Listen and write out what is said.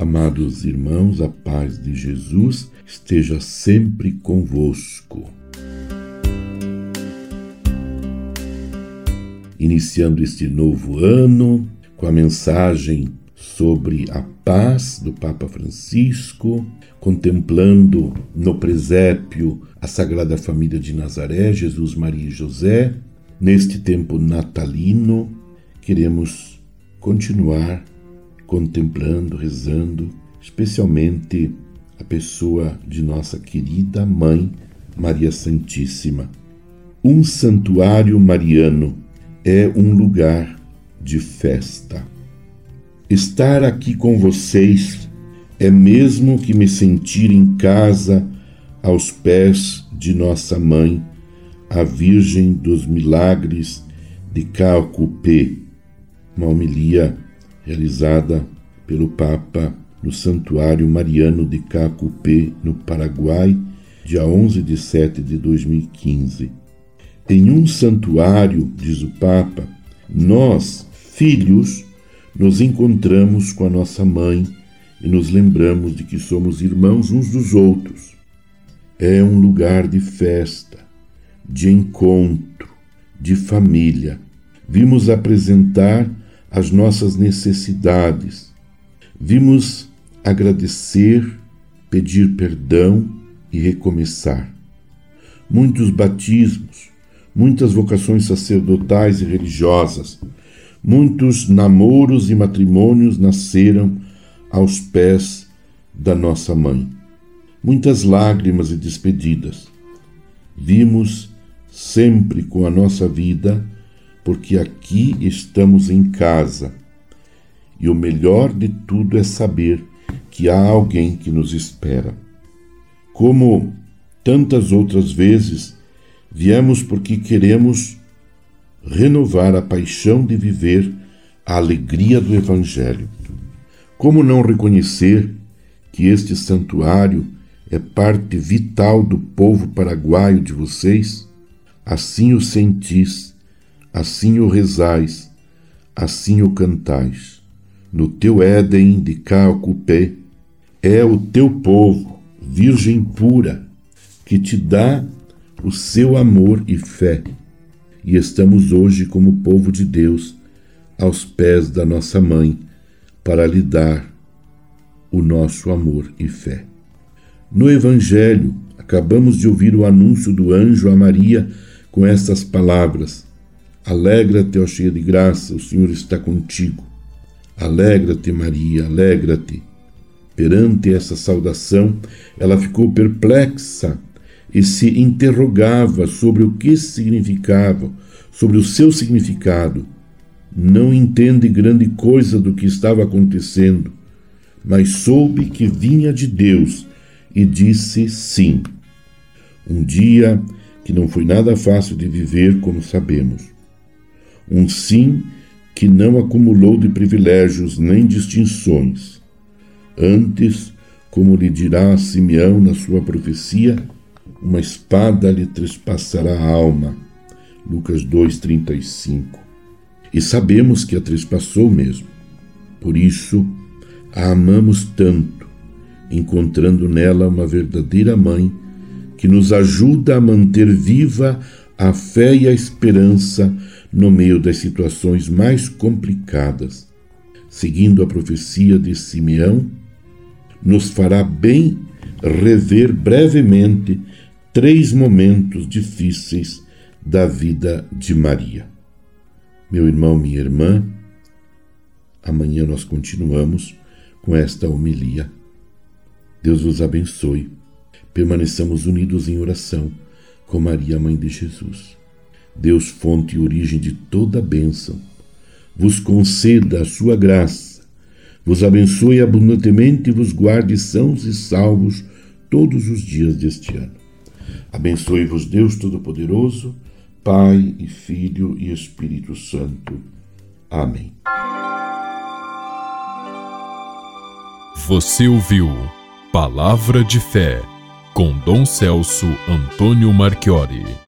Amados irmãos, a paz de Jesus esteja sempre convosco. Iniciando este novo ano com a mensagem sobre a paz do Papa Francisco, contemplando no presépio a Sagrada Família de Nazaré, Jesus, Maria e José. Neste tempo natalino, queremos continuar contemplando, rezando, especialmente a pessoa de nossa querida mãe Maria Santíssima. Um santuário mariano é um lugar de festa. Estar aqui com vocês é mesmo que me sentir em casa aos pés de nossa mãe, a Virgem dos Milagres de Calcupé, uma homilia realizada pelo Papa no Santuário Mariano de Cacupé, no Paraguai, dia 11 de setembro de 2015. Em um santuário, diz o Papa, nós, filhos, nos encontramos com a nossa mãe e nos lembramos de que somos irmãos uns dos outros. É um lugar de festa, de encontro, de família. Vimos apresentar as nossas necessidades. Vimos agradecer, pedir perdão e recomeçar. Muitos batismos, muitas vocações sacerdotais e religiosas, muitos namoros e matrimônios nasceram aos pés da nossa mãe. Muitas lágrimas e despedidas. Vimos sempre com a nossa vida porque aqui estamos em casa. E o melhor de tudo é saber que há alguém que nos espera. Como tantas outras vezes, viemos porque queremos renovar a paixão de viver a alegria do Evangelho. Como não reconhecer que este santuário é parte vital do povo paraguaio de vocês? Assim o sentis assim o rezais, assim o cantais. No teu Éden de Calcupé é o teu povo, virgem pura, que te dá o seu amor e fé. E estamos hoje como povo de Deus aos pés da nossa mãe para lhe dar o nosso amor e fé. No Evangelho, acabamos de ouvir o anúncio do anjo a Maria com estas palavras: Alegra-te, ó cheia de graça, o Senhor está contigo. Alegra-te, Maria, alegra-te. Perante essa saudação, ela ficou perplexa e se interrogava sobre o que significava, sobre o seu significado. Não entende grande coisa do que estava acontecendo, mas soube que vinha de Deus e disse sim. Um dia que não foi nada fácil de viver, como sabemos um sim que não acumulou de privilégios nem distinções. Antes, como lhe dirá Simeão na sua profecia, uma espada lhe trespassará a alma. Lucas 2:35. E sabemos que a trespassou mesmo. Por isso, a amamos tanto, encontrando nela uma verdadeira mãe que nos ajuda a manter viva a fé e a esperança no meio das situações mais complicadas. Seguindo a profecia de Simeão, nos fará bem rever brevemente três momentos difíceis da vida de Maria. Meu irmão, minha irmã, amanhã nós continuamos com esta homilia. Deus vos abençoe. Permaneçamos unidos em oração com Maria, mãe de Jesus. Deus, fonte e origem de toda bênção, vos conceda a sua graça, vos abençoe abundantemente e vos guarde sãos e salvos todos os dias deste ano. Abençoe-vos Deus Todo-Poderoso, Pai e Filho e Espírito Santo. Amém. Você ouviu Palavra de Fé com Dom Celso Antônio Marchiori.